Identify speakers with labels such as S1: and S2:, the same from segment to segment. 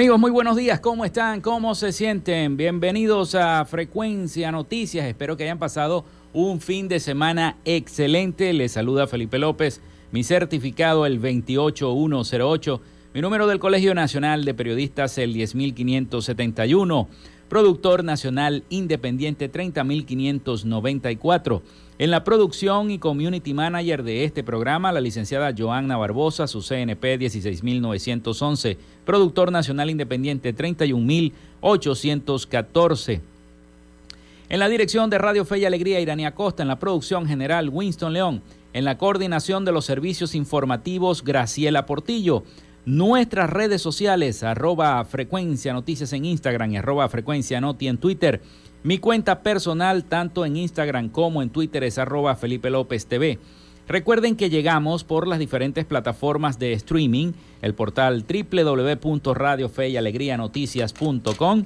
S1: Amigos, muy buenos días. ¿Cómo están? ¿Cómo se sienten? Bienvenidos a Frecuencia Noticias. Espero que hayan pasado un fin de semana excelente. Les saluda Felipe López. Mi certificado el 28108. Mi número del Colegio Nacional de Periodistas el 10571. Productor Nacional Independiente 30594. En la producción y community manager de este programa, la licenciada Joanna Barbosa, su CNP 16911, productor nacional independiente 31814. En la dirección de Radio Fe y Alegría, Irania Costa, en la producción general, Winston León, en la coordinación de los servicios informativos, Graciela Portillo. Nuestras redes sociales, arroba frecuencia noticias en Instagram y arroba frecuencia noti en Twitter. Mi cuenta personal, tanto en Instagram como en Twitter, es arroba Felipe López TV. Recuerden que llegamos por las diferentes plataformas de streaming, el portal www.radiofeyalegrianoticias.com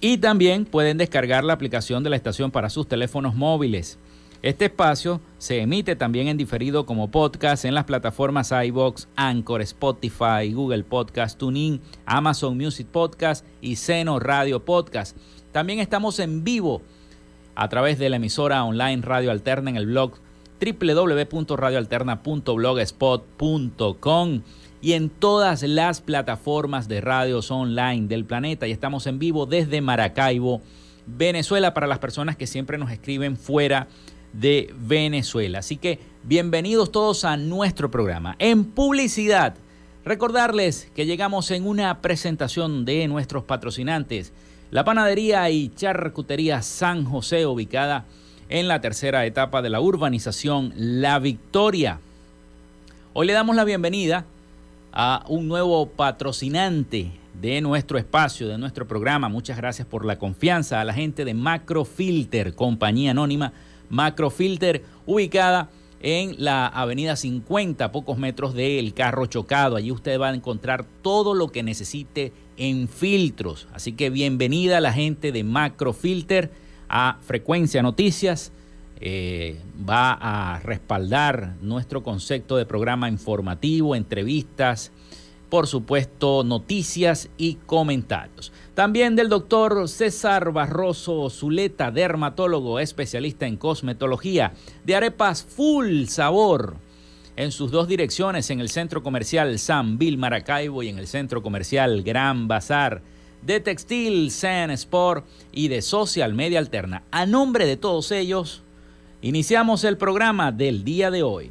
S1: y también pueden descargar la aplicación de la estación para sus teléfonos móviles. Este espacio se emite también en diferido como podcast en las plataformas iBox, Anchor, Spotify, Google Podcast, TuneIn, Amazon Music Podcast y Seno Radio Podcast. También estamos en vivo a través de la emisora online Radio Alterna en el blog www.radioalterna.blogspot.com y en todas las plataformas de radios online del planeta. Y estamos en vivo desde Maracaibo, Venezuela, para las personas que siempre nos escriben fuera de Venezuela. Así que bienvenidos todos a nuestro programa. En publicidad, recordarles que llegamos en una presentación de nuestros patrocinantes. La panadería y charcutería San José, ubicada en la tercera etapa de la urbanización La Victoria. Hoy le damos la bienvenida a un nuevo patrocinante de nuestro espacio, de nuestro programa. Muchas gracias por la confianza a la gente de Macrofilter, compañía anónima Macrofilter, ubicada en la avenida 50, pocos metros del carro chocado. Allí usted va a encontrar todo lo que necesite en filtros. Así que bienvenida la gente de Macrofilter a Frecuencia Noticias. Eh, va a respaldar nuestro concepto de programa informativo, entrevistas, por supuesto, noticias y comentarios. También del doctor César Barroso Zuleta, dermatólogo, especialista en cosmetología, de arepas full sabor en sus dos direcciones, en el centro comercial San Bill Maracaibo y en el centro comercial Gran Bazar, de Textil San Sport y de Social Media Alterna. A nombre de todos ellos, iniciamos el programa del día de hoy.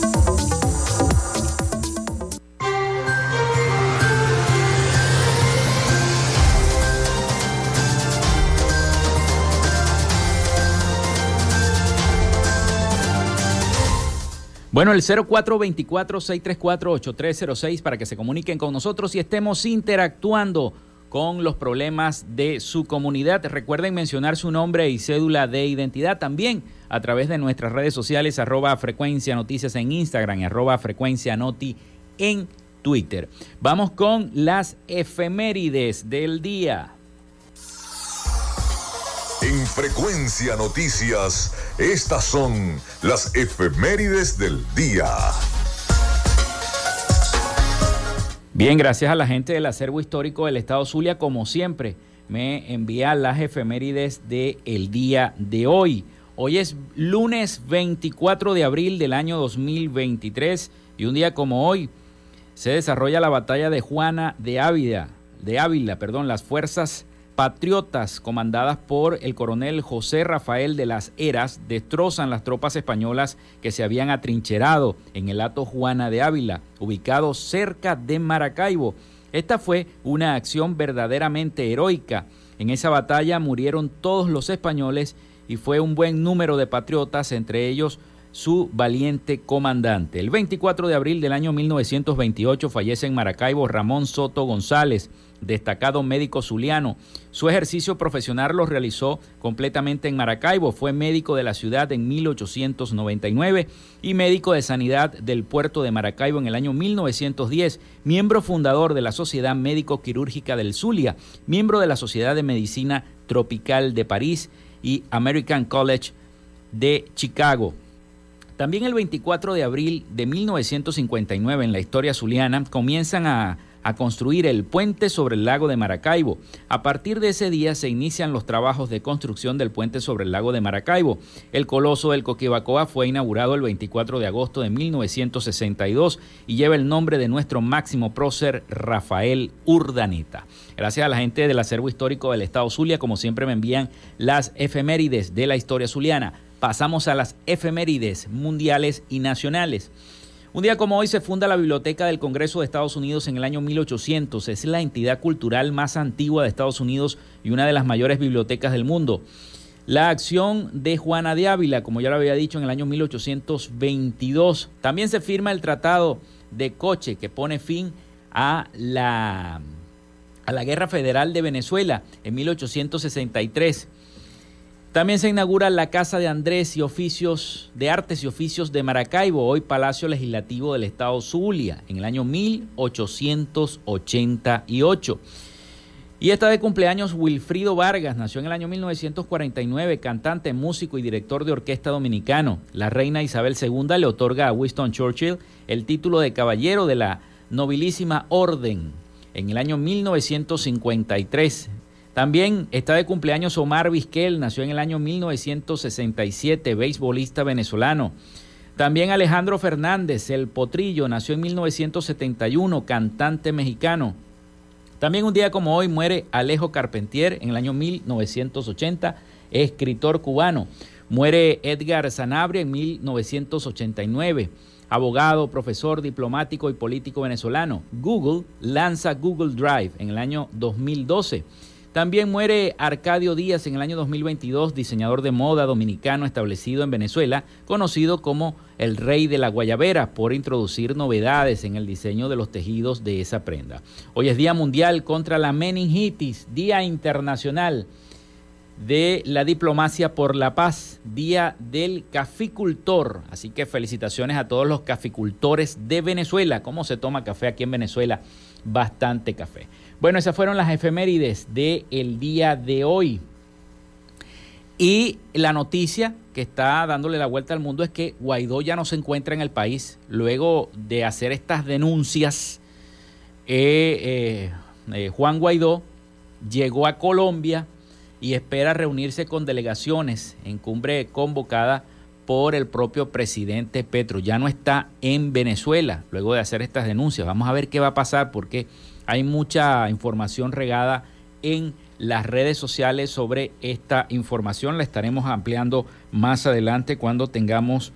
S2: Bueno, el 0424-634-8306 para que se comuniquen con nosotros y estemos interactuando con los problemas de su comunidad. Recuerden mencionar su nombre y cédula de identidad también a través de nuestras redes sociales, arroba frecuencia noticias en Instagram y arroba frecuencia noti en Twitter. Vamos con las efemérides del día.
S3: En Frecuencia Noticias, estas son las efemérides del día.
S2: Bien, gracias a la gente del acervo histórico del Estado Zulia, como siempre, me envía las efemérides del el día de hoy. Hoy es lunes 24 de abril del año 2023 y un día como hoy se desarrolla la batalla de Juana de Ávila, de Ávila, perdón, las fuerzas patriotas comandadas por el coronel José Rafael de las Heras destrozan las tropas españolas que se habían atrincherado en el Ato Juana de Ávila, ubicado cerca de Maracaibo. Esta fue una acción verdaderamente heroica. En esa batalla murieron todos los españoles
S1: y fue un buen número de patriotas, entre ellos su valiente comandante. El 24 de abril del año 1928 fallece en Maracaibo Ramón Soto González, destacado médico zuliano. Su ejercicio profesional lo realizó completamente en Maracaibo. Fue médico de la ciudad en 1899 y médico de sanidad del puerto de Maracaibo en el año 1910. Miembro fundador de la Sociedad Médico Quirúrgica del Zulia, miembro de la Sociedad de Medicina Tropical de París y American College de Chicago. También el 24 de abril de 1959 en la historia zuliana comienzan a, construir el puente sobre el lago de Maracaibo. A partir de ese día se inician los trabajos de construcción del puente sobre el lago de Maracaibo. El coloso del Coquibacoa fue inaugurado el 24 de agosto de 1962 y lleva el nombre de nuestro máximo prócer Rafael Urdaneta. Gracias a la gente del acervo histórico del Estado Zulia, como siempre me envían las efemérides de la historia zuliana pasamos a las efemérides mundiales y nacionales. Un día como hoy se funda la Biblioteca del Congreso de Estados Unidos en el año 1800. Es la entidad cultural más antigua de Estados Unidos y una de las mayores bibliotecas del mundo. La acción de Juana de Ávila, como ya lo había dicho, en el año 1822. También se firma el Tratado de Coche que pone fin a la, a la Guerra Federal de Venezuela en 1863. También se inaugura la Casa de Andrés y Oficios de Artes y Oficios de Maracaibo, hoy Palacio Legislativo del Estado Zulia, en el año 1888. Y está de cumpleaños Wilfrido Vargas, nació en el año 1949, cantante, músico y director de orquesta dominicano. La reina Isabel II le otorga a Winston Churchill el título de caballero de la nobilísima orden en el año 1953. También está de cumpleaños Omar Vizquel, nació en el año 1967, beisbolista venezolano. También Alejandro Fernández, el potrillo, nació en 1971, cantante mexicano. También un día como hoy muere Alejo Carpentier en el año 1980, escritor cubano. Muere Edgar Sanabria en 1989, abogado, profesor, diplomático y político venezolano. Google lanza Google Drive en el año 2012. También muere Arcadio Díaz en el año 2022, diseñador de moda dominicano establecido en Venezuela, conocido como el rey de la guayabera por introducir novedades en el diseño de los tejidos de esa prenda. Hoy es Día Mundial contra la Meningitis, Día Internacional de la Diplomacia por la Paz, Día del Caficultor. Así que felicitaciones a todos los caficultores de Venezuela. ¿Cómo se toma café aquí en Venezuela? Bastante café. Bueno, esas fueron las efemérides del día de hoy. Y la noticia que está dándole la vuelta al mundo es que Guaidó ya no se encuentra en el país. Luego de hacer estas denuncias, eh, eh, eh, Juan Guaidó llegó a Colombia y espera reunirse con delegaciones en cumbre convocada por el propio presidente Petro. Ya no está en Venezuela luego de hacer estas denuncias. Vamos a ver qué va a pasar porque hay mucha información regada en las redes sociales sobre esta información. La estaremos ampliando más adelante cuando tengamos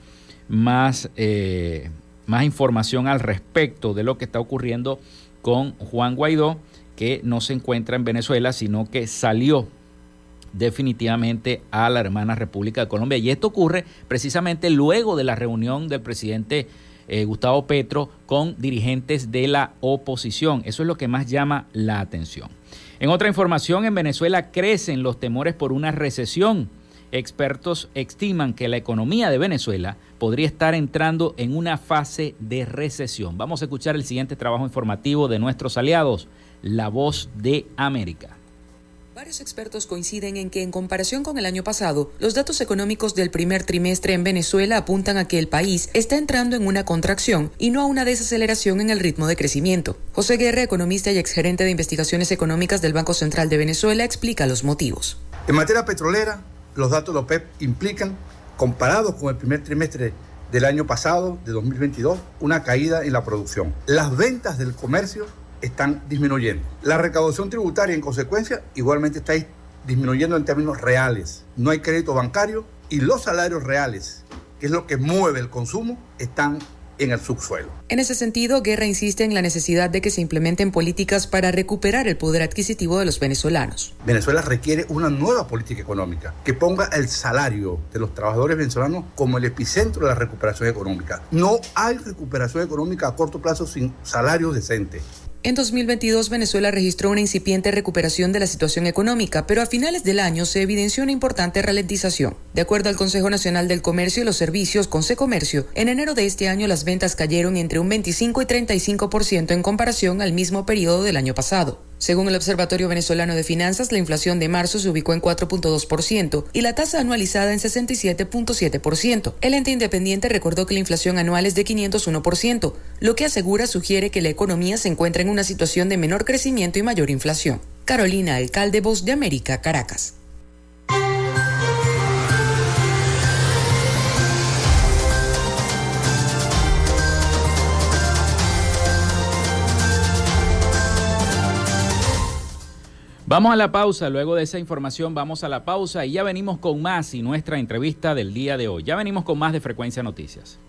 S1: más, eh, más información al respecto de lo que está ocurriendo con Juan Guaidó, que no se encuentra en Venezuela, sino que salió definitivamente a la hermana República de Colombia. Y esto ocurre precisamente luego de la reunión del presidente eh, Gustavo Petro con dirigentes de la oposición. Eso es lo que más llama la atención. En otra información, en Venezuela crecen los temores por una recesión. Expertos estiman que la economía de Venezuela podría estar entrando en una fase de recesión. Vamos a escuchar el siguiente trabajo informativo de nuestros aliados, La Voz de América.
S4: Varios expertos coinciden en que en comparación con el año pasado, los datos económicos del primer trimestre en Venezuela apuntan a que el país está entrando en una contracción y no a una desaceleración en el ritmo de crecimiento. José Guerra, economista y exgerente de investigaciones económicas del Banco Central de Venezuela, explica los motivos.
S5: En materia petrolera, los datos de OPEP implican, comparados con el primer trimestre del año pasado, de 2022, una caída en la producción. Las ventas del comercio están disminuyendo. La recaudación tributaria, en consecuencia, igualmente está disminuyendo en términos reales. No hay crédito bancario y los salarios reales, que es lo que mueve el consumo, están en el subsuelo.
S4: En ese sentido, Guerra insiste en la necesidad de que se implementen políticas para recuperar el poder adquisitivo de los venezolanos.
S5: Venezuela requiere una nueva política económica que ponga el salario de los trabajadores venezolanos como el epicentro de la recuperación económica. No hay recuperación económica a corto plazo sin salarios decentes.
S4: En 2022, Venezuela registró una incipiente recuperación de la situación económica, pero a finales del año se evidenció una importante ralentización. De acuerdo al Consejo Nacional del Comercio y los Servicios, Consecomercio, en enero de este año las ventas cayeron entre un 25 y 35% en comparación al mismo periodo del año pasado. Según el Observatorio Venezolano de Finanzas, la inflación de marzo se ubicó en 4.2% y la tasa anualizada en 67.7%. El ente independiente recordó que la inflación anual es de 501%, lo que asegura sugiere que la economía se encuentra en una situación de menor crecimiento y mayor inflación. Carolina, alcalde Voz de América, Caracas.
S1: Vamos a la pausa, luego de esa información vamos a la pausa y ya venimos con más y nuestra entrevista del día de hoy. Ya venimos con más de Frecuencia Noticias.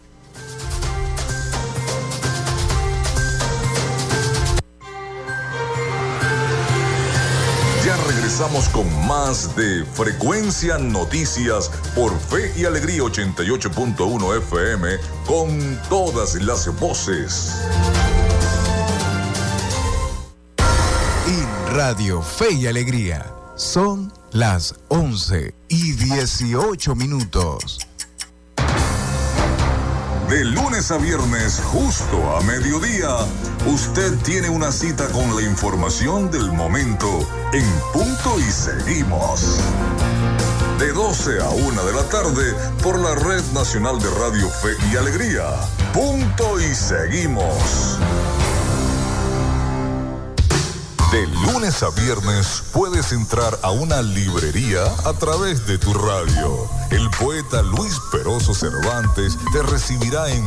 S3: Ya regresamos con más de Frecuencia Noticias por Fe y Alegría 88.1 FM con todas las voces.
S6: Radio Fe y Alegría. Son las 11 y 18 minutos.
S3: De lunes a viernes, justo a mediodía, usted tiene una cita con la información del momento en punto y seguimos. De 12 a 1 de la tarde por la Red Nacional de Radio Fe y Alegría. Punto y seguimos. De lunes a viernes puedes entrar a una librería a través de tu radio. El poeta Luis Peroso Cervantes te recibirá en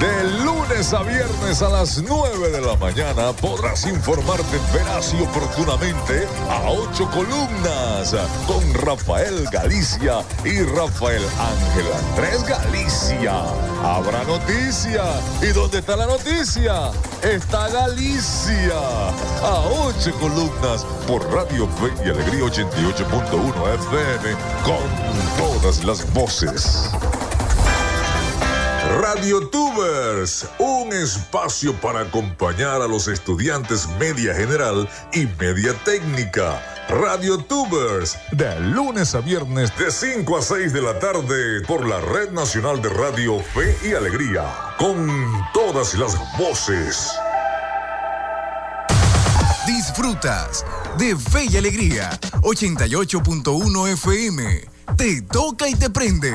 S3: De lunes a viernes a las 9 de la mañana podrás informarte veraz y oportunamente a ocho columnas con Rafael Galicia y Rafael Ángel Andrés Galicia. Habrá noticia. ¿Y dónde está la noticia? Está Galicia. A ocho columnas por Radio Fe y Alegría 88.1 FM con todas las voces. Radio Tubers, un espacio para acompañar a los estudiantes media general y media técnica. Radio Tubers, de lunes a viernes de 5 a 6 de la tarde por la Red Nacional de Radio Fe y Alegría, con todas las voces.
S6: Disfrutas de Fe y Alegría 88.1 FM. Te toca y te prende.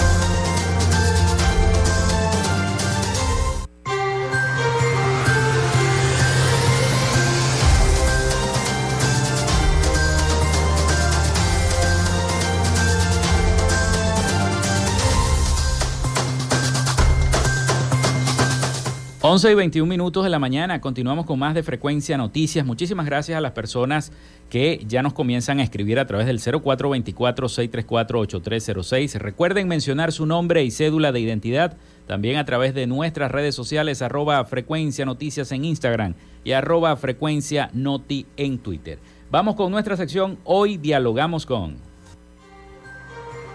S1: 11 y 21 minutos de la mañana, continuamos con más de Frecuencia Noticias. Muchísimas gracias a las personas que ya nos comienzan a escribir a través del 0424-634-8306. Recuerden mencionar su nombre y cédula de identidad también a través de nuestras redes sociales, arroba Frecuencia Noticias en Instagram y arroba Frecuencia Noti en Twitter. Vamos con nuestra sección Hoy Dialogamos con...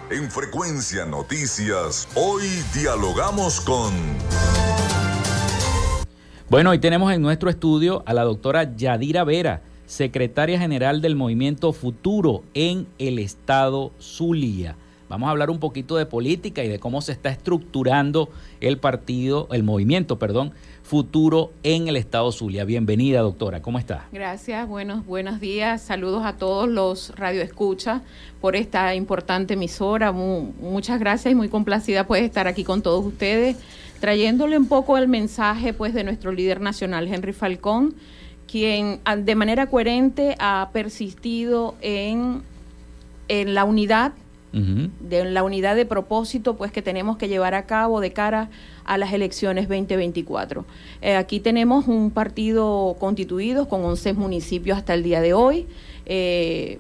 S3: En Frecuencia Noticias, hoy dialogamos con...
S1: Bueno, hoy tenemos en nuestro estudio a la doctora Yadira Vera, secretaria general del Movimiento Futuro en el estado Zulia. Vamos a hablar un poquito de política y de cómo se está estructurando el partido, el movimiento, perdón, futuro en el estado Zulia. Bienvenida, doctora. ¿Cómo está?
S7: Gracias, buenos, buenos días. Saludos a todos los radioescuchas por esta importante emisora. muchas gracias y muy complacida pues estar aquí con todos ustedes, trayéndole un poco el mensaje pues de nuestro líder nacional, Henry Falcón, quien de manera coherente ha persistido en, en la unidad de la unidad de propósito pues que tenemos que llevar a cabo de cara a las elecciones 2024. Eh, aquí tenemos un partido constituido con 11 municipios hasta el día de hoy. Eh,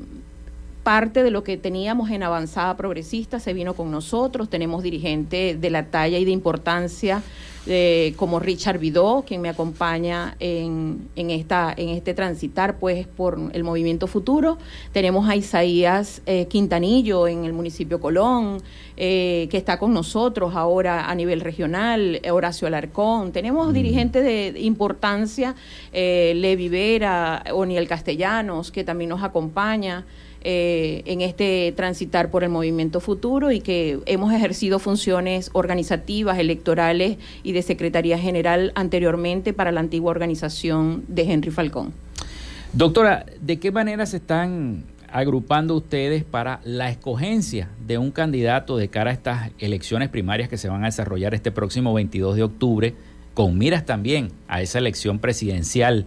S7: parte de lo que teníamos en avanzada progresista se vino con nosotros. Tenemos dirigentes de la talla y de importancia eh, como Richard Vidó, quien me acompaña en, en, esta, en este transitar pues por el movimiento futuro. Tenemos a Isaías eh, Quintanillo en el municipio Colón, eh, que está con nosotros ahora a nivel regional, Horacio Alarcón. Tenemos dirigentes de importancia, Levi Vera, Oniel Castellanos, que también nos acompaña. Eh, en este transitar por el movimiento futuro y que hemos ejercido funciones organizativas, electorales y de Secretaría General anteriormente para la antigua organización de Henry Falcón.
S1: Doctora, ¿de qué manera se están agrupando ustedes para la escogencia de un candidato de cara a estas elecciones primarias que se van a desarrollar este próximo 22 de octubre, con miras también a esa elección presidencial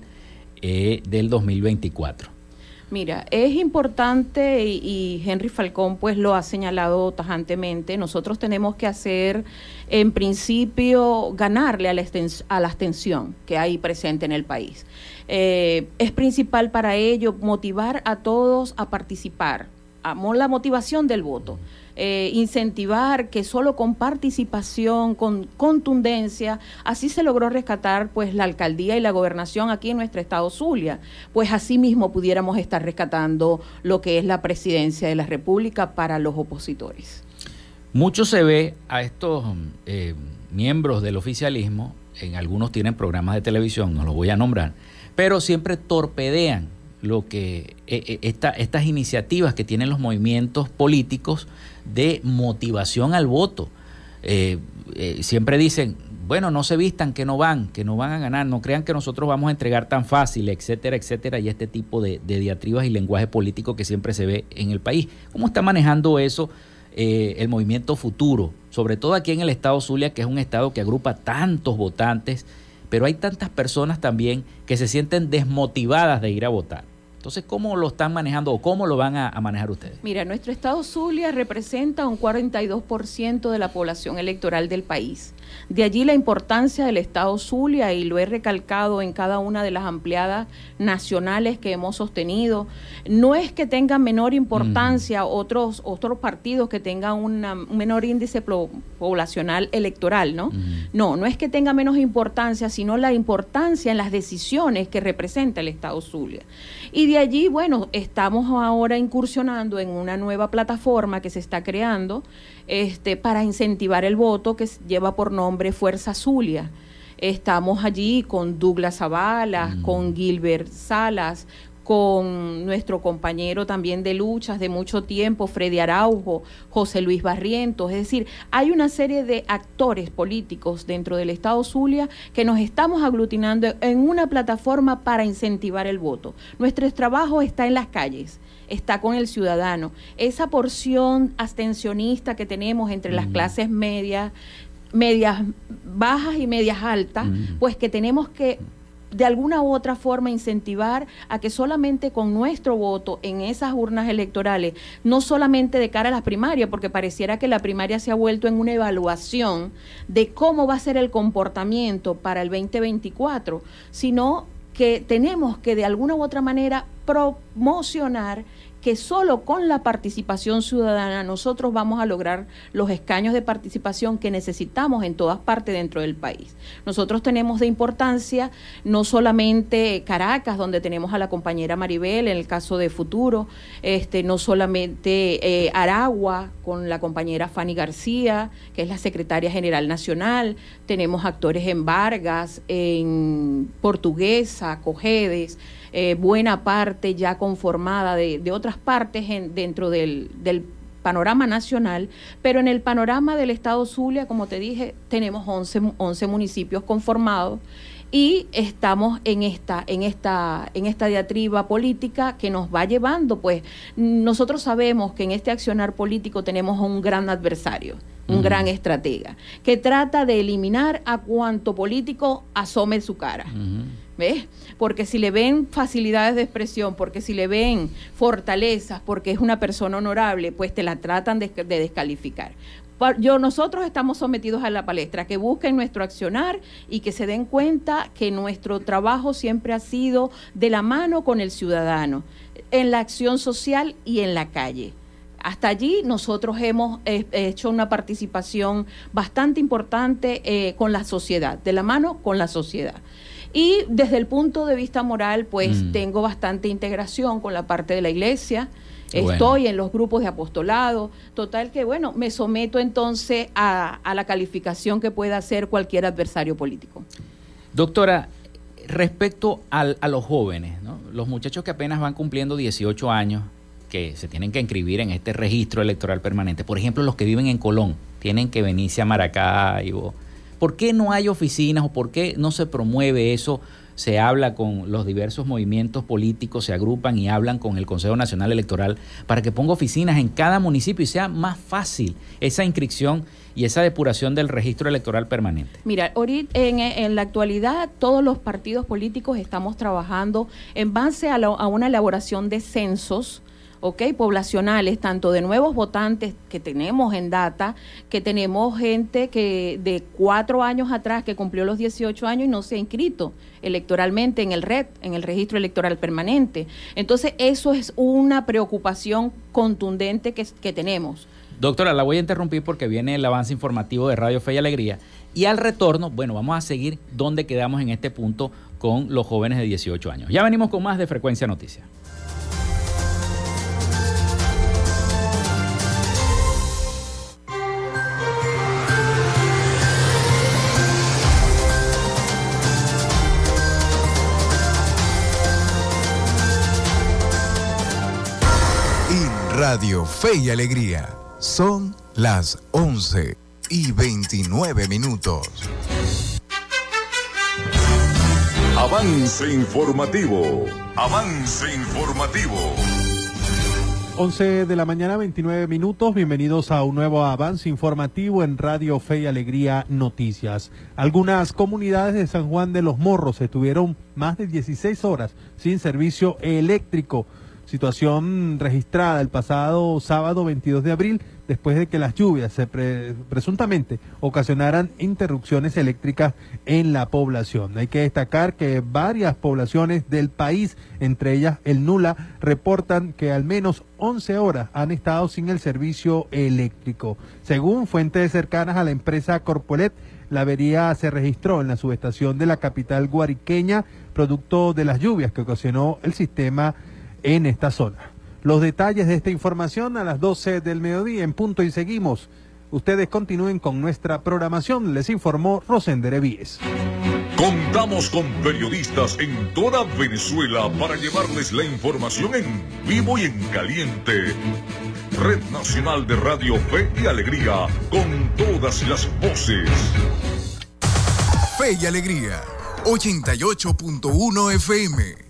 S1: eh, del 2024?
S7: Mira, es importante y, Henry Falcón pues lo ha señalado tajantemente, nosotros tenemos que hacer en principio ganarle a la, a la abstención que hay presente en el país. Eh, es principal para ello motivar a todos a participar, la motivación del voto. Eh, incentivar que solo con participación, con contundencia, así se logró rescatar pues la alcaldía y la gobernación aquí en nuestro estado Zulia, pues así mismo pudiéramos estar rescatando lo que es la presidencia de la República para los opositores.
S1: Mucho se ve a estos eh, miembros del oficialismo, en algunos tienen programas de televisión, no los voy a nombrar, pero siempre torpedean lo que eh, estas iniciativas que tienen los movimientos políticos de motivación al voto. Eh, eh, siempre dicen, bueno, no se vistan que no van, que no van a ganar, no crean que nosotros vamos a entregar tan fácil, etcétera, etcétera, y este tipo de, diatribas y lenguaje político que siempre se ve en el país. ¿Cómo está manejando eso eh, el movimiento futuro? Sobre todo aquí en el estado Zulia, que es un estado que agrupa tantos votantes, pero hay tantas personas también que se sienten desmotivadas de ir a votar. Entonces, ¿cómo lo están manejando o cómo lo van a, manejar ustedes?
S7: Mira, nuestro estado Zulia representa un 42% de la población electoral del país. De allí la importancia del Estado Zulia y lo he recalcado en cada una de las ampliadas nacionales que hemos sostenido. No es que tengan menor importancia otros, otros partidos que tengan un menor índice poblacional electoral, ¿no? No, no es que tenga menos importancia, sino la importancia en las decisiones que representa el Estado Zulia. Y de allí, bueno, estamos ahora incursionando en una nueva plataforma que se está creando este, para incentivar el voto que lleva por nombre Fuerza Zulia. Estamos allí con Douglas Zavala, mm. con Gilbert Salas, con nuestro compañero también de luchas de mucho tiempo, Freddy Araujo, José Luis Barrientos. Es decir, hay una serie de actores políticos dentro del Estado Zulia que nos estamos aglutinando en una plataforma para incentivar el voto. Nuestro trabajo está en las calles está con el ciudadano. Esa porción abstencionista que tenemos entre las clases medias, medias bajas y medias altas, pues que tenemos que de alguna u otra forma incentivar a que solamente con nuestro voto en esas urnas electorales, no solamente de cara a las primarias, porque pareciera que la primaria se ha vuelto en una evaluación de cómo va a ser el comportamiento para el 2024, sino que tenemos que de alguna u otra manera promocionar que solo con la participación ciudadana nosotros vamos a lograr los escaños de participación que necesitamos en todas partes dentro del país. Nosotros tenemos de importancia no solamente Caracas, donde tenemos a la compañera Maribel, en el caso de Futuro, este, no solamente eh, Aragua, con la compañera Fanny García, que es la secretaria general nacional, tenemos actores en Vargas, en Portuguesa, Cojedes, eh, buena parte ya conformada de, de otras partes en, dentro del, del panorama nacional, pero en el panorama del estado Zulia, como te dije, tenemos 11, 11 municipios conformados y estamos en esta en esta en esta diatriba política que nos va llevando pues nosotros sabemos que en este accionar político tenemos un gran adversario un gran estratega que trata de eliminar a cuanto político asome su cara. ¿Ves? Porque si le ven facilidades de expresión, porque si le ven fortalezas, porque es una persona honorable, pues te la tratan de, de descalificar yo, nosotros estamos sometidos a la palestra, que busquen nuestro accionar y que se den cuenta que nuestro trabajo siempre ha sido de la mano con el ciudadano, en la acción social y en la calle. Hasta allí nosotros hemos eh, hecho una participación bastante importante eh, con la sociedad, de la mano con la sociedad. Y desde el punto de vista moral, pues mm. tengo bastante integración con la parte de la iglesia, Estoy en los grupos de apostolado. Total que, bueno, me someto entonces a, la calificación que pueda hacer cualquier adversario político.
S1: Doctora, respecto a los jóvenes, los muchachos que apenas van cumpliendo 18 años, que se tienen que inscribir en este registro electoral permanente, por ejemplo, los que viven en Colón, tienen que venirse a Maracaibo. ¿Por qué no hay oficinas o por qué no se promueve eso se habla con los diversos movimientos políticos, se agrupan y hablan con el Consejo Nacional Electoral para que ponga oficinas en cada municipio y sea más fácil esa inscripción y esa depuración del registro electoral permanente?
S7: Mira, ahorita en, la actualidad todos los partidos políticos estamos trabajando en base a, a una elaboración de censos ¿ok? Poblacionales, tanto de nuevos votantes que tenemos en data, que tenemos gente que de cuatro años atrás que cumplió los 18 años y no se ha inscrito electoralmente en el RED, en el registro electoral permanente. Entonces, eso es una preocupación contundente que, que tenemos.
S1: Doctora, la voy a interrumpir porque viene el avance informativo de Radio Fe y Alegría. Y al retorno, bueno, vamos a seguir donde quedamos en este punto con los jóvenes de 18 años. Ya venimos con más de Frecuencia Noticias.
S6: Radio Fe y Alegría. Son las 11 y 29 minutos.
S3: Avance informativo. Avance informativo.
S8: 11 de la mañana, 29 minutos. Bienvenidos a un nuevo avance informativo en Radio Fe y Alegría Noticias. Algunas comunidades de San Juan de los Morros estuvieron más de 16 horas sin servicio eléctrico situación registrada el pasado sábado 22 de abril después de que las lluvias se presuntamente ocasionaran interrupciones eléctricas en la población. Hay que destacar que varias poblaciones del país, entre ellas el Nula, reportan que al menos 11 horas han estado sin el servicio eléctrico. Según fuentes cercanas a la empresa Corpolet, la avería se registró en la subestación de la capital guariqueña, producto de las lluvias que ocasionó el sistema en esta zona. Los detalles de esta información a las 12 del mediodía en punto y seguimos. Ustedes continúen con nuestra programación, les informó Rosender Evíes.
S3: Contamos con periodistas en toda Venezuela para llevarles la información en vivo y en caliente. Red Nacional de Radio Fe y Alegría, con todas las voces.
S6: Fe y Alegría, 88.1 FM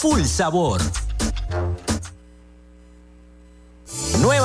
S1: full sabor.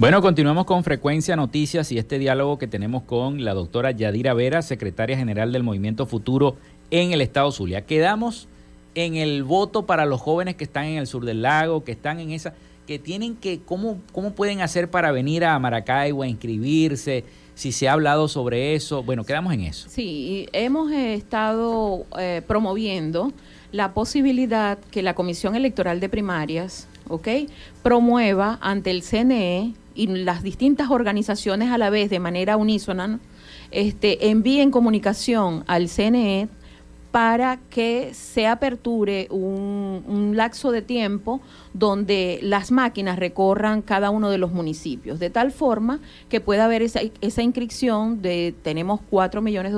S9: Bueno, continuamos con Frecuencia Noticias y este diálogo que tenemos con la doctora Yadira Vera, secretaria general del Movimiento Futuro en el Estado Zulia. Quedamos en el voto para los jóvenes que están en el sur del lago, que están en esa, que tienen que, ¿cómo, cómo pueden hacer para venir a Maracaibo a inscribirse? Si se ha hablado sobre eso, bueno, quedamos en eso.
S7: Sí, hemos estado eh, promoviendo la posibilidad que la Comisión Electoral de Primarias, ¿ok? Promueva ante el CNE y las distintas organizaciones a la vez de manera unísona este, envíen comunicación al CNE para que se aperture un, lapso de tiempo donde las máquinas recorran cada uno de los municipios, de tal forma que pueda haber esa, esa inscripción de, tenemos 4 millones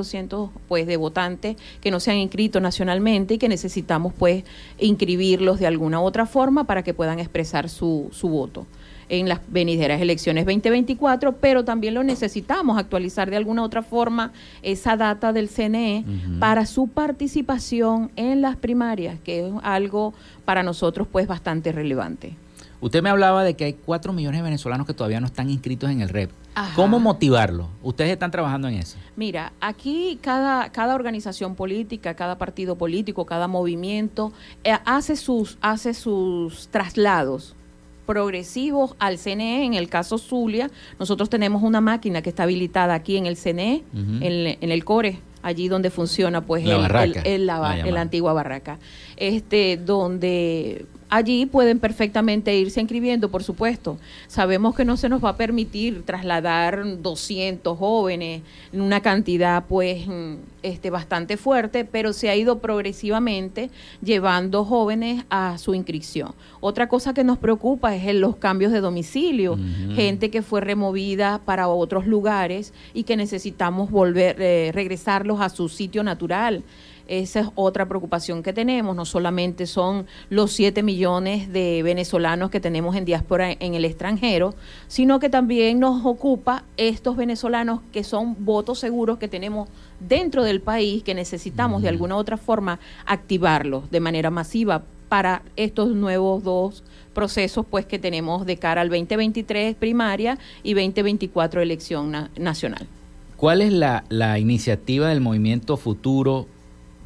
S7: pues, de votantes que no se han inscrito nacionalmente y que necesitamos pues inscribirlos de alguna u otra forma para que puedan expresar su, su voto en las venideras elecciones 2024, pero también lo necesitamos actualizar de alguna otra forma esa data del CNE para su participación en las primarias, que es algo para nosotros pues bastante relevante.
S9: Usted me hablaba de que hay cuatro millones de venezolanos que todavía no están inscritos en el REP. ¿Cómo motivarlos? ¿Ustedes están trabajando en eso?
S7: Mira, aquí cada, cada organización política, cada partido político, cada movimiento eh, hace, sus, hace sus traslados progresivos al CNE. En el caso Zulia, nosotros tenemos una máquina que está habilitada aquí en el CNE, en, en el CORE allí donde funciona pues
S1: la
S7: el, la, antigua barraca, este, donde allí pueden perfectamente irse inscribiendo, por supuesto. Sabemos que no se nos va a permitir trasladar 200 jóvenes en una cantidad pues mm, este bastante fuerte, pero se ha ido progresivamente llevando jóvenes a su inscripción. Otra cosa que nos preocupa es los cambios de domicilio, gente que fue removida para otros lugares y que necesitamos volver eh, regresarlos a su sitio natural. Esa es otra preocupación que tenemos. No solamente son los 7 millones de venezolanos que tenemos en diáspora en el extranjero, sino que también nos ocupa estos venezolanos que son votos seguros que tenemos dentro del país, que necesitamos de alguna u otra forma activarlos de manera masiva para estos nuevos dos procesos pues que tenemos de cara al 2023 primaria y 2024 elección nacional.
S1: ¿Cuál es la, la iniciativa del movimiento futuro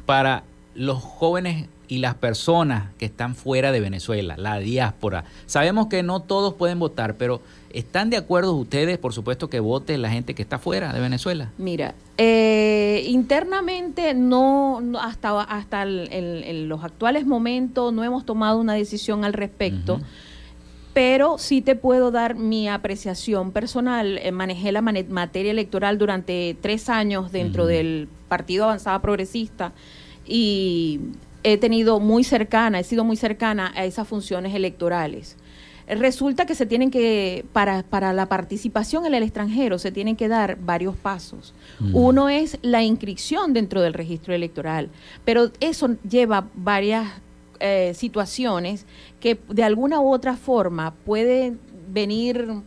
S1: para los jóvenes y las personas que están fuera de Venezuela, la diáspora. Sabemos que no todos pueden votar, pero ¿están de acuerdo ustedes, por supuesto, que vote la gente que está fuera de Venezuela?
S7: Mira, eh, internamente no, hasta, hasta en los actuales momentos no hemos tomado una decisión al respecto. Pero sí te puedo dar mi apreciación personal. Eh, manejé la materia electoral durante tres años dentro del Partido Avanzada Progresista y he tenido muy cercana, he sido muy cercana a esas funciones electorales. Resulta que se tienen que, para, para la participación en el extranjero, se tienen que dar varios pasos. Mm. Uno es la inscripción dentro del registro electoral, pero eso lleva varias eh, situaciones que de alguna u otra forma pueden venir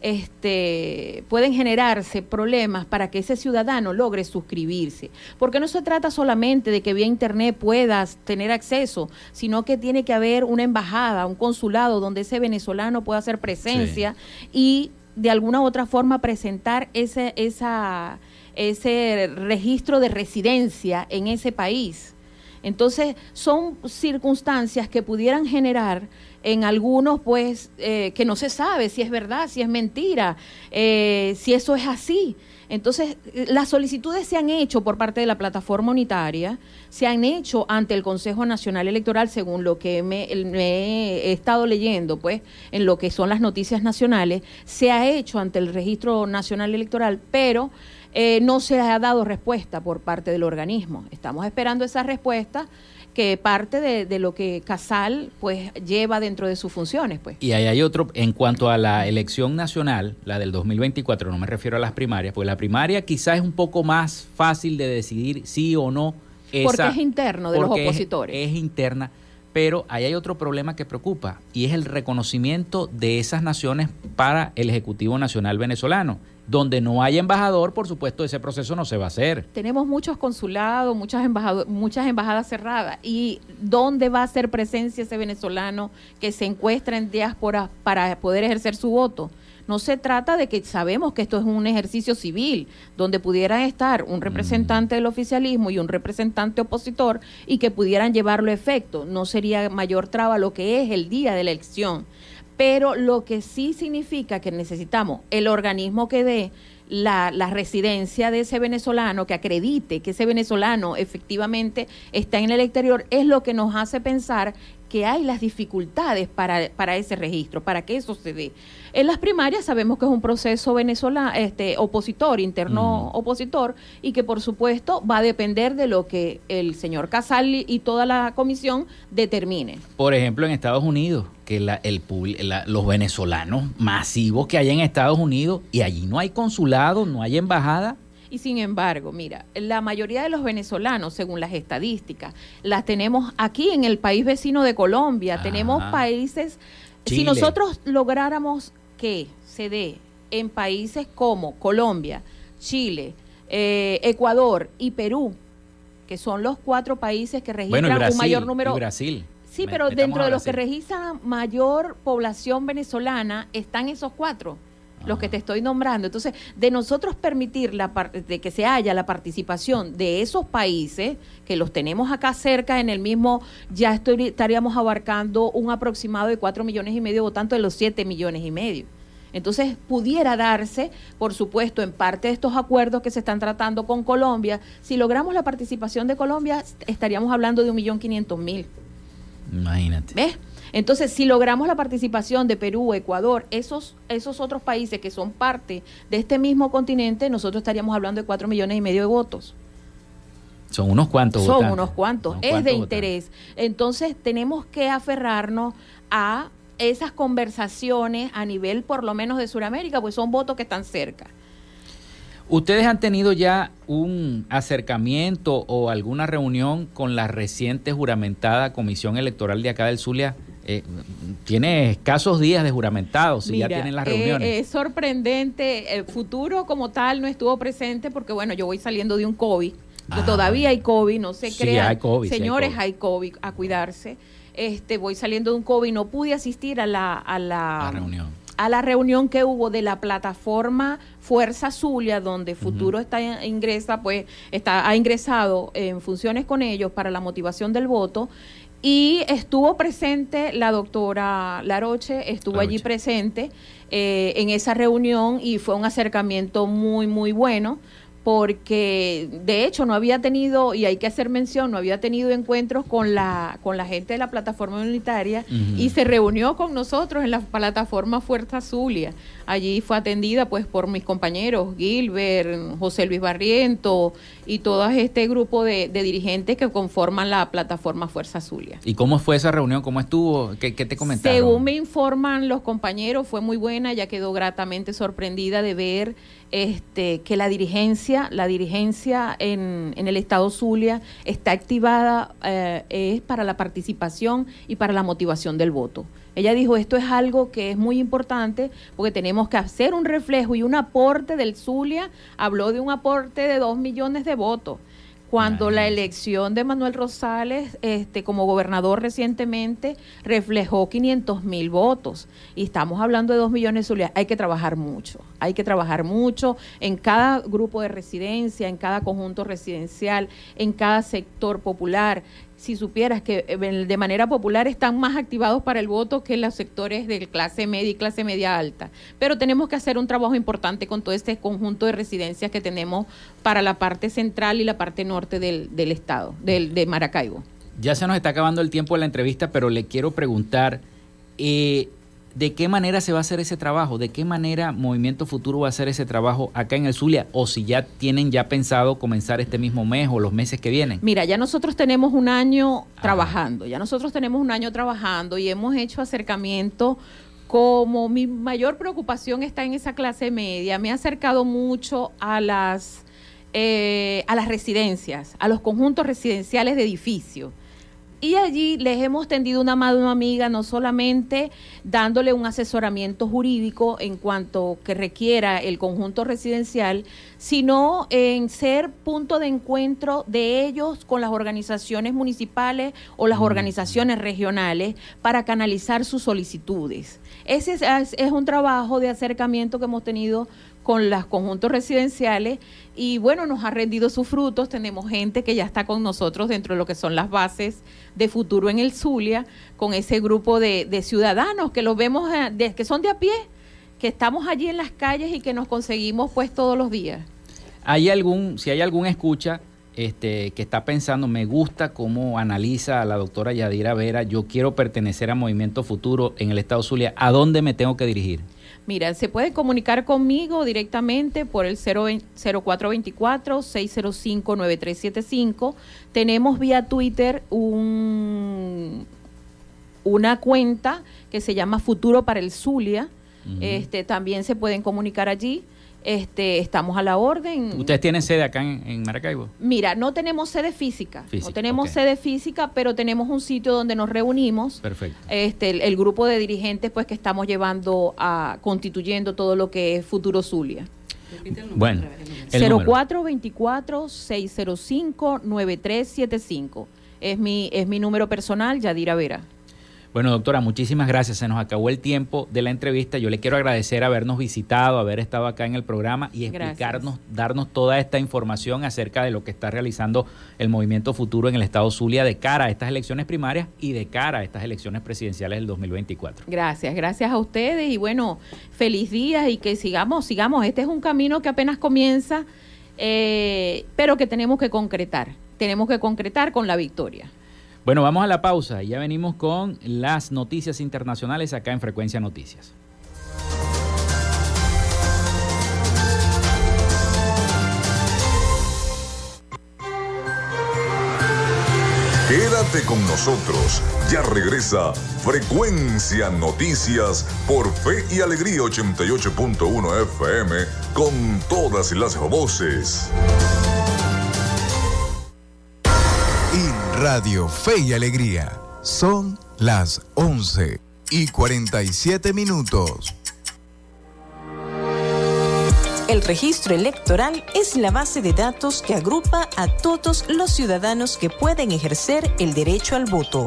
S7: este, pueden generarse problemas para que ese ciudadano logre suscribirse. Porque no se trata solamente de que vía Internet puedas tener acceso, sino que tiene que haber una embajada, un consulado donde ese venezolano pueda hacer presencia y de alguna u otra forma presentar ese, esa, ese registro de residencia en ese país. Entonces, son circunstancias que pudieran generar en algunos, pues, eh, que no se sabe si es verdad, si es mentira, eh, si eso es así. Entonces, las solicitudes se han hecho por parte de la plataforma unitaria, se han hecho ante el Consejo Nacional Electoral, según lo que me, he estado leyendo, pues, en lo que son las noticias nacionales, se ha hecho ante el Registro Nacional Electoral, pero eh, no se ha dado respuesta por parte del organismo. Estamos esperando esa respuesta que parte de, lo que Casal pues lleva dentro de sus funciones. Pues.
S1: Y ahí hay otro, en cuanto a la elección nacional, la del 2024, no me refiero a las primarias, pues la primaria quizás es un poco más fácil de decidir sí o no.
S7: Esa, porque es interno de los opositores.
S1: es interna, pero ahí hay otro problema que preocupa y es el reconocimiento de esas naciones para el Ejecutivo Nacional venezolano. Donde no haya embajador, por supuesto, ese proceso no se va a hacer.
S7: Tenemos muchos consulados, muchas, muchas embajadas cerradas. ¿Y dónde va a ser presencia ese venezolano que se encuentra en diáspora para poder ejercer su voto? No se trata de que sabemos que esto es un ejercicio civil, donde pudieran estar un representante del oficialismo y un representante opositor y que pudieran llevarlo a efecto. No sería mayor traba lo que es el día de la elección pero lo que sí significa que necesitamos el organismo que dé la, residencia de ese venezolano, que acredite que ese venezolano efectivamente está en el exterior, es lo que nos hace pensar que hay las dificultades para, para ese registro, para que eso se dé. En las primarias sabemos que es un proceso venezolano, este, opositor, interno opositor, y que por supuesto va a depender de lo que el señor Casal y toda la comisión determinen.
S1: Por ejemplo, en Estados Unidos, que la, el, los venezolanos masivos que hay en Estados Unidos, y allí no hay consulado, no hay embajada,
S7: y sin embargo, mira, la mayoría de los venezolanos, según las estadísticas, las tenemos aquí en el país vecino de Colombia. Tenemos países, si nosotros lográramos que se dé en países como Colombia, Chile, eh, Ecuador y Perú, que son los cuatro países que registran un mayor número.
S1: Brasil.
S7: Sí, pero dentro de los que registran mayor población venezolana están esos cuatro. Los que te estoy nombrando. Entonces, de nosotros permitir la de que se haya la participación de esos países, que los tenemos acá cerca en el mismo, ya estaríamos abarcando un aproximado de 4 millones y medio votantes de los 7 millones y medio. Entonces, pudiera darse, por supuesto, en parte de estos acuerdos que se están tratando con Colombia, si logramos la participación de Colombia, estaríamos hablando de un millón quinientos mil.
S1: Imagínate.
S7: ¿Ves? Entonces, si logramos la participación de Perú, Ecuador, esos, esos otros países que son parte de este mismo continente, nosotros estaríamos hablando de cuatro millones y medio de votos.
S1: Son unos cuantos.
S7: Son unos cuantos. es de interés. Entonces, tenemos que aferrarnos a esas conversaciones a nivel por lo menos de Sudamérica, pues son votos que están cerca.
S1: ¿Ustedes han tenido ya un acercamiento o alguna reunión con la reciente juramentada Comisión Electoral de acá del Zulia? Eh, tiene escasos días de juramentado, si ya tienen las reuniones.
S7: es sorprendente, el futuro como tal no estuvo presente porque bueno, yo voy saliendo de un COVID, ah, todavía hay COVID, no se sí, Hay COVID, Señores, hay COVID. a cuidarse. Este, voy saliendo de un COVID, no pude asistir a la, a la,
S1: reunión.
S7: A la reunión que hubo de la plataforma Fuerza Zulia, donde Futuro está ingresa, pues está, ha ingresado en funciones con ellos para la motivación del voto. Y estuvo presente la doctora Laroche, estuvo allí presente eh, en esa reunión y fue un acercamiento muy, muy bueno porque de hecho no había tenido, y hay que hacer mención, no había tenido encuentros con la, con la gente de la plataforma unitaria y se reunió con nosotros en la plataforma Fuerza Zulia. Allí fue atendida pues por mis compañeros Gilbert, José Luis Barriento y todo este grupo de, dirigentes que conforman la plataforma Fuerza Zulia.
S1: ¿Y cómo fue esa reunión? ¿Cómo estuvo? ¿Qué, qué te comentaron?
S7: Según me informan los compañeros, fue muy buena, ya quedó gratamente sorprendida de ver este, que la dirigencia, la dirigencia en, en el Estado Zulia está activada eh, es para la participación y para la motivación del voto. Ella dijo, esto es algo que es muy importante porque tenemos que hacer un reflejo y un aporte del Zulia. Habló de un aporte de dos millones de votos cuando la elección de Manuel Rosales este, como gobernador recientemente reflejó 500 mil votos y estamos hablando de 2 millones de soles. Hay que trabajar mucho, hay que trabajar mucho en cada grupo de residencia, en cada conjunto residencial, en cada sector popular si supieras que eh, de manera popular están más activados para el voto que los sectores de clase media y clase media alta. Pero tenemos que hacer un trabajo importante con todo este conjunto de residencias que tenemos para la parte central y la parte norte del, del estado, del, de Maracaibo.
S1: Ya se nos está acabando el tiempo de la entrevista, pero le quiero preguntar, eh, ¿De qué manera se va a hacer ese trabajo? ¿De qué manera Movimiento Futuro va a hacer ese trabajo acá en el Zulia? O si ya tienen ya pensado comenzar este mismo mes o los meses que vienen.
S7: Mira, ya nosotros tenemos un año trabajando, ya nosotros tenemos un año trabajando y hemos hecho acercamiento como mi mayor preocupación está en esa clase media, me he acercado mucho a las, eh, a las residencias, a los conjuntos residenciales de edificios y allí les hemos tendido una mano amiga, no solamente dándole un asesoramiento jurídico en cuanto que requiera el conjunto residencial, sino en ser punto de encuentro de ellos con las organizaciones municipales o las organizaciones regionales para canalizar sus solicitudes. Ese es, un trabajo de acercamiento que hemos tenido con los conjuntos residenciales y bueno, nos ha rendido sus frutos. Tenemos gente que ya está con nosotros dentro de lo que son las bases de futuro en el Zulia, con ese grupo de, ciudadanos que los vemos, eh, que son de a pie, que estamos allí en las calles y que nos conseguimos pues todos los días.
S1: ¿Hay algún, si hay algún escucha este, que está pensando, me gusta cómo analiza a la doctora Yadira Vera, yo quiero pertenecer a Movimiento Futuro en el Estado Zulia, ¿a dónde me tengo que dirigir?
S7: Mira, se puede comunicar conmigo directamente por el 0424-605-9375. Tenemos vía Twitter un, una cuenta que se llama Futuro para el Zulia. este, también se pueden comunicar allí. Este, estamos a la orden.
S1: ¿Ustedes tienen sede acá en, Maracaibo?
S7: Mira, no tenemos sede física, no tenemos sede física, pero tenemos un sitio donde nos reunimos.
S1: Perfecto.
S7: Este, el, grupo de dirigentes pues que estamos llevando a constituyendo todo lo que es Futuro Zulia.
S1: Bueno,
S7: 0424-605-9375. Es mi, es mi número personal, Yadira Vera.
S1: Bueno, doctora, muchísimas gracias. Se nos acabó el tiempo de la entrevista. Yo le quiero agradecer habernos visitado, haber estado acá en el programa y explicarnos, darnos toda esta información acerca de lo que está realizando el Movimiento Futuro en el Estado Zulia de cara a estas elecciones primarias y de cara a estas elecciones presidenciales del 2024.
S7: Gracias, gracias a ustedes y bueno, feliz día y que sigamos, sigamos. Este es un camino que apenas comienza, eh, pero que tenemos que concretar. Tenemos que concretar con la victoria.
S1: Bueno, vamos a la pausa. Ya venimos con las noticias internacionales acá en Frecuencia Noticias.
S3: Quédate con nosotros. Ya regresa Frecuencia Noticias por Fe y Alegría 88.1 FM con todas las voces.
S6: Radio Fe y Alegría. Son las 11 y 47 minutos.
S10: El registro electoral es la base de datos que agrupa a todos los ciudadanos que pueden ejercer el derecho al voto.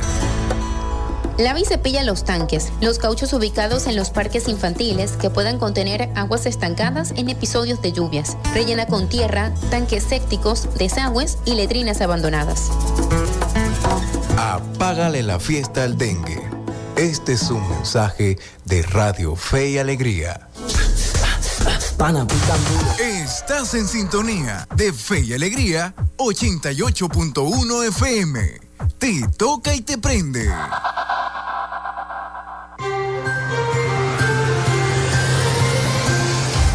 S11: Lava y cepilla los tanques, los cauchos ubicados en los parques infantiles que puedan contener aguas estancadas en episodios de lluvias. Rellena con tierra, tanques sépticos, desagües y letrinas abandonadas.
S6: Apágale la fiesta al dengue. Este es un mensaje de Radio Fe y Alegría. Estás en sintonía de Fe y Alegría 88.1 FM. Te toca y te prende.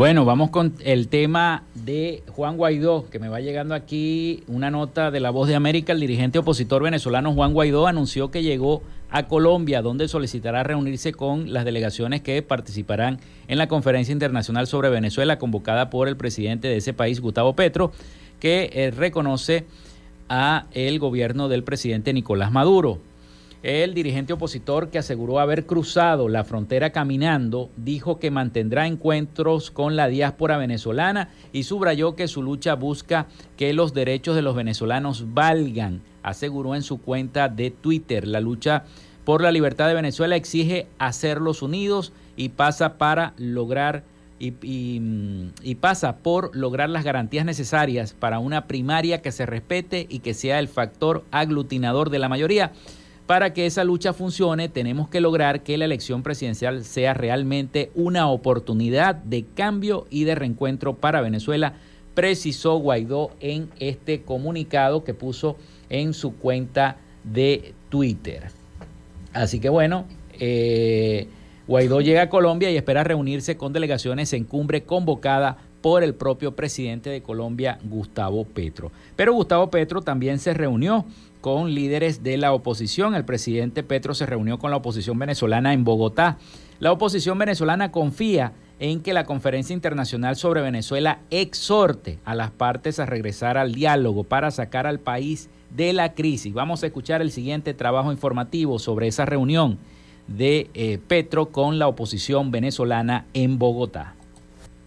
S1: Bueno, vamos con el tema de Juan Guaidó, que me va llegando aquí una nota de La Voz de América. El dirigente opositor venezolano Juan Guaidó anunció que llegó a Colombia, donde solicitará reunirse con las delegaciones que participarán en la conferencia internacional sobre Venezuela convocada por el presidente de ese país, Gustavo Petro, que eh, reconoce a el gobierno del presidente Nicolás Maduro. El dirigente opositor que aseguró haber cruzado la frontera caminando dijo que mantendrá encuentros con la diáspora venezolana y subrayó que su lucha busca que los derechos de los venezolanos valgan, aseguró en su cuenta de Twitter. La lucha por la libertad de Venezuela exige hacerlos unidos y pasa para lograr y, y, pasa por lograr las garantías necesarias para una primaria que se respete y que sea el factor aglutinador de la mayoría. Para que esa lucha funcione, tenemos que lograr que la elección presidencial sea realmente una oportunidad de cambio y de reencuentro para Venezuela, precisó Guaidó en este comunicado que puso en su cuenta de Twitter. Así que bueno, eh, Guaidó llega a Colombia y espera reunirse con delegaciones en cumbre convocada por el propio presidente de Colombia, Gustavo Petro. Pero Gustavo Petro también se reunió con líderes de la oposición. El presidente Petro se reunió con la oposición venezolana en Bogotá. La oposición venezolana confía en que la Conferencia Internacional sobre Venezuela exhorte a las partes a regresar al diálogo para sacar al país de la crisis. Vamos a escuchar el siguiente trabajo informativo sobre esa reunión de eh, Petro con la oposición venezolana en Bogotá.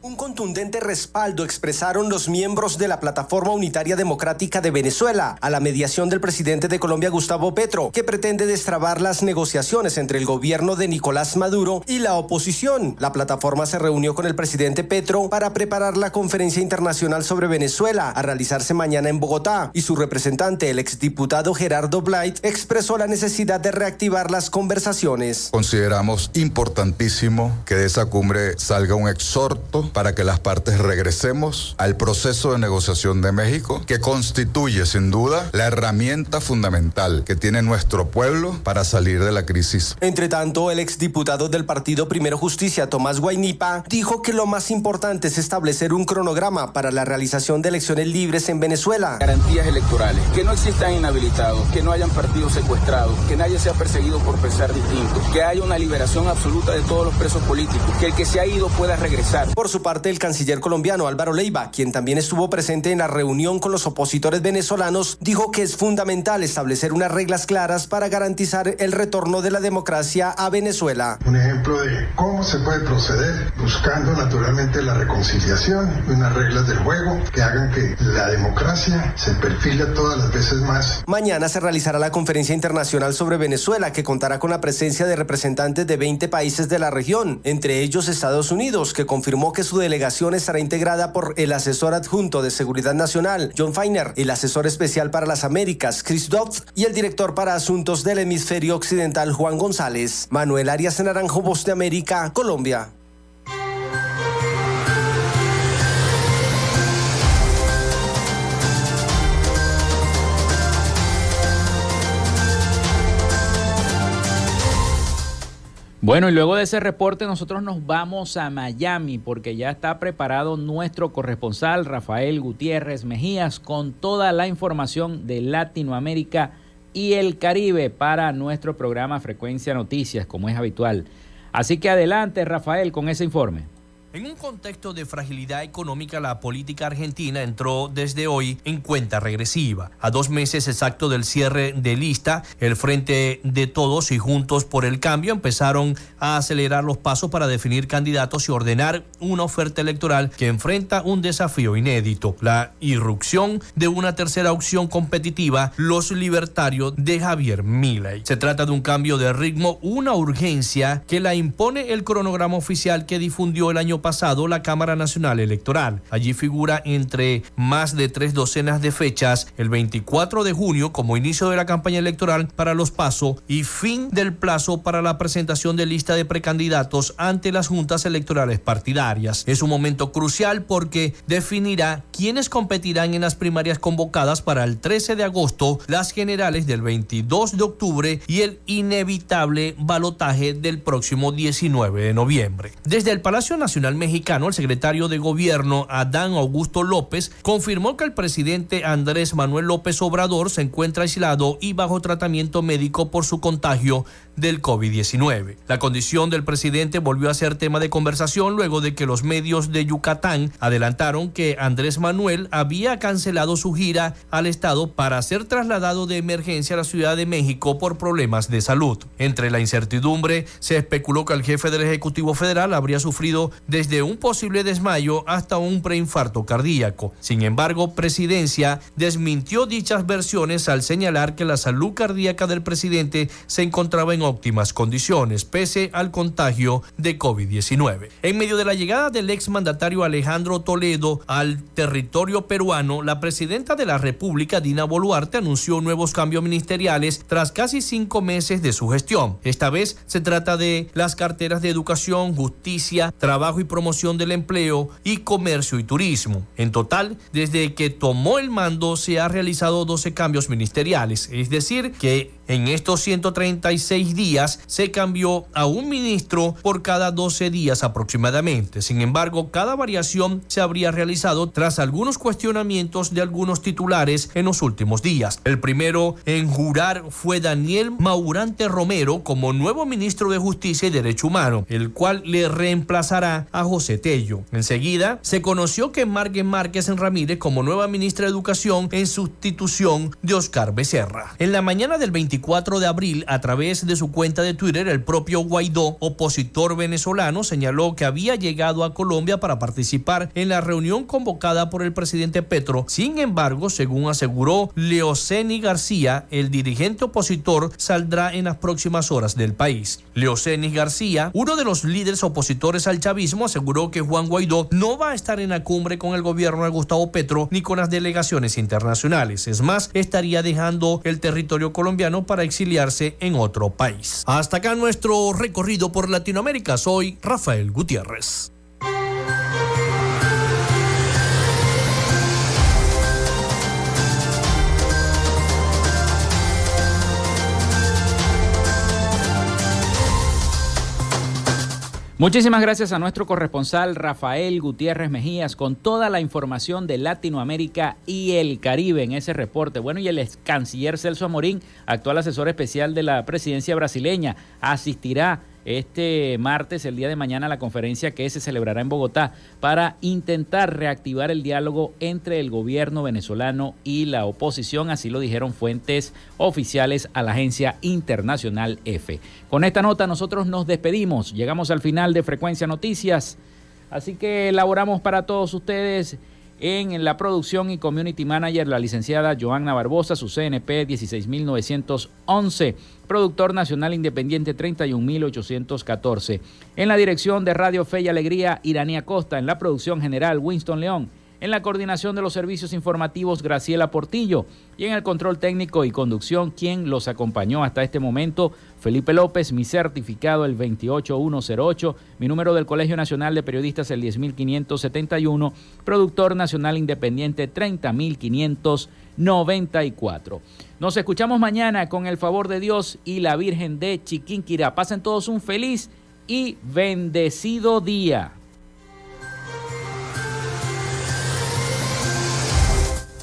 S12: Un contundente respaldo expresaron los miembros de la Plataforma Unitaria Democrática de Venezuela a la mediación del presidente de Colombia, Gustavo Petro, que pretende destrabar las negociaciones entre el gobierno de Nicolás Maduro y la oposición. La plataforma se reunió con el presidente Petro para preparar la conferencia internacional sobre Venezuela a realizarse mañana en Bogotá y su representante, el exdiputado Gerardo Blight, expresó la necesidad de reactivar las conversaciones.
S13: Consideramos importantísimo que de esa cumbre salga un exhorto para que las partes regresemos al proceso de negociación de México, que constituye sin duda la herramienta fundamental que tiene nuestro pueblo para salir de la crisis.
S12: Entre tanto, el exdiputado del partido Primero Justicia, Tomás Guainipa, dijo que lo más importante es establecer un cronograma para la realización de elecciones libres en Venezuela.
S14: Garantías electorales, que no existan inhabilitados, que no hayan partidos secuestrados, que nadie sea perseguido por pensar distinto, que haya una liberación absoluta de todos los presos políticos, que el que se ha ido pueda regresar.
S12: Por su parte, el canciller colombiano Álvaro Leiva, quien también estuvo presente en la reunión con los opositores venezolanos, dijo que es fundamental establecer unas reglas claras para garantizar el retorno de la democracia a Venezuela.
S15: Un ejemplo de cómo se puede proceder buscando naturalmente la reconciliación, unas reglas del juego que hagan que la democracia se perfile todas las veces más.
S12: Mañana se realizará la conferencia internacional sobre Venezuela que contará con la presencia de representantes de 20 países de la región, entre ellos Estados Unidos, que confirmó que su su delegación estará integrada por el asesor adjunto de Seguridad Nacional, John Feiner, el asesor especial para las Américas, Chris Dodd, y el director para asuntos del hemisferio occidental, Juan González. Manuel Arias Naranjo, Voz de América, Colombia.
S1: Bueno, y luego de ese reporte nosotros nos vamos a Miami porque ya está preparado nuestro corresponsal Rafael Gutiérrez Mejías con toda la información de Latinoamérica y el Caribe para nuestro programa Frecuencia Noticias, como es habitual. Así que adelante, Rafael, con ese informe.
S16: En un contexto de fragilidad económica, la política argentina entró desde hoy en cuenta regresiva. A dos meses exacto del cierre de lista, el Frente de Todos y Juntos por el Cambio empezaron a acelerar los pasos para definir candidatos y ordenar una oferta electoral que enfrenta un desafío inédito, la irrupción de una tercera opción competitiva, los libertarios de Javier Milei. Se trata de un cambio de ritmo, una urgencia que la impone el cronograma oficial que difundió el año pasado la Cámara Nacional Electoral. Allí figura entre más de tres docenas de fechas el 24 de junio como inicio de la campaña electoral para los PASO y fin del plazo para la presentación de lista de precandidatos ante las juntas electorales partidarias. Es un momento crucial porque definirá quiénes competirán en las primarias convocadas para el 13 de agosto, las generales del 22 de octubre y el inevitable balotaje del próximo 19 de noviembre. Desde el Palacio Nacional Mexicano, el secretario de Gobierno Adán Augusto López confirmó que el presidente Andrés Manuel López Obrador se encuentra aislado y bajo tratamiento médico por su contagio del COVID-19. La condición del presidente volvió a ser tema de conversación luego de que los medios de Yucatán adelantaron que Andrés Manuel había cancelado su gira al estado para ser trasladado de emergencia a la Ciudad de México por problemas de salud. Entre la incertidumbre, se especuló que el jefe del Ejecutivo Federal habría sufrido desde un posible desmayo hasta un preinfarto cardíaco. Sin embargo, Presidencia desmintió dichas versiones al señalar que la salud cardíaca del presidente se encontraba en óptimas condiciones, pese al contagio de COVID-19. En medio de la llegada del exmandatario Alejandro Toledo al territorio peruano, la presidenta de la República, Dina Boluarte, anunció nuevos cambios ministeriales tras casi cinco meses de su gestión. Esta vez se trata de las carteras de educación, justicia, trabajo y promoción del empleo y comercio y turismo. En total, desde que tomó el mando se ha realizado 12 cambios ministeriales, es decir, que En estos 136 días se cambió a un ministro por cada 12 días aproximadamente. Sin embargo, cada variación se habría realizado tras algunos cuestionamientos de algunos titulares en los últimos días. El primero en jurar fue Daniel Maurante Romero como nuevo ministro de Justicia y Derecho Humano, el cual le reemplazará a José Tello. Enseguida, se conoció que Márquez Márquez en Ramírez como nueva ministra de Educación en sustitución de Oscar Becerra. En la mañana del 24 de abril, a través de su cuenta de Twitter, el propio Guaidó, opositor venezolano, señaló que había llegado a Colombia para participar en la reunión convocada por el presidente Petro. Sin embargo, según aseguró Leoceni García, el dirigente opositor saldrá en las próximas horas del país. Leoceni García, uno de los líderes opositores al chavismo, aseguró que Juan Guaidó no va a estar en la cumbre con el gobierno de Gustavo Petro ni con las delegaciones internacionales. Es más, estaría dejando el territorio colombiano para exiliarse en otro país. Hasta acá nuestro recorrido por Latinoamérica. Soy Rafael Gutiérrez.
S1: Muchísimas gracias a nuestro corresponsal Rafael Gutiérrez Mejías con toda la información de Latinoamérica y el Caribe en ese reporte. Bueno, y el ex canciller Celso Amorín, actual asesor especial de la presidencia brasileña, asistirá este martes, el día de mañana, la conferencia que se celebrará en Bogotá para intentar reactivar el diálogo entre el gobierno venezolano y la oposición, así lo dijeron fuentes oficiales a la agencia internacional EFE. Con esta nota nosotros nos despedimos, llegamos al final de Frecuencia Noticias, así que elaboramos para todos ustedes en la producción y community manager la licenciada Joanna Barbosa, su CNP 16911, productor nacional independiente 31814. En la dirección de Radio Fe y Alegría, Iranía Costa, en la producción general Winston León en la coordinación de los servicios informativos Graciela Portillo y en el control técnico y conducción quien los acompañó hasta este momento Felipe López, mi certificado el 28108, mi número del Colegio Nacional de Periodistas el 10571, productor nacional independiente 30594. Nos escuchamos mañana con el favor de Dios y la Virgen de Chiquinquirá. Pasen todos un feliz y bendecido día.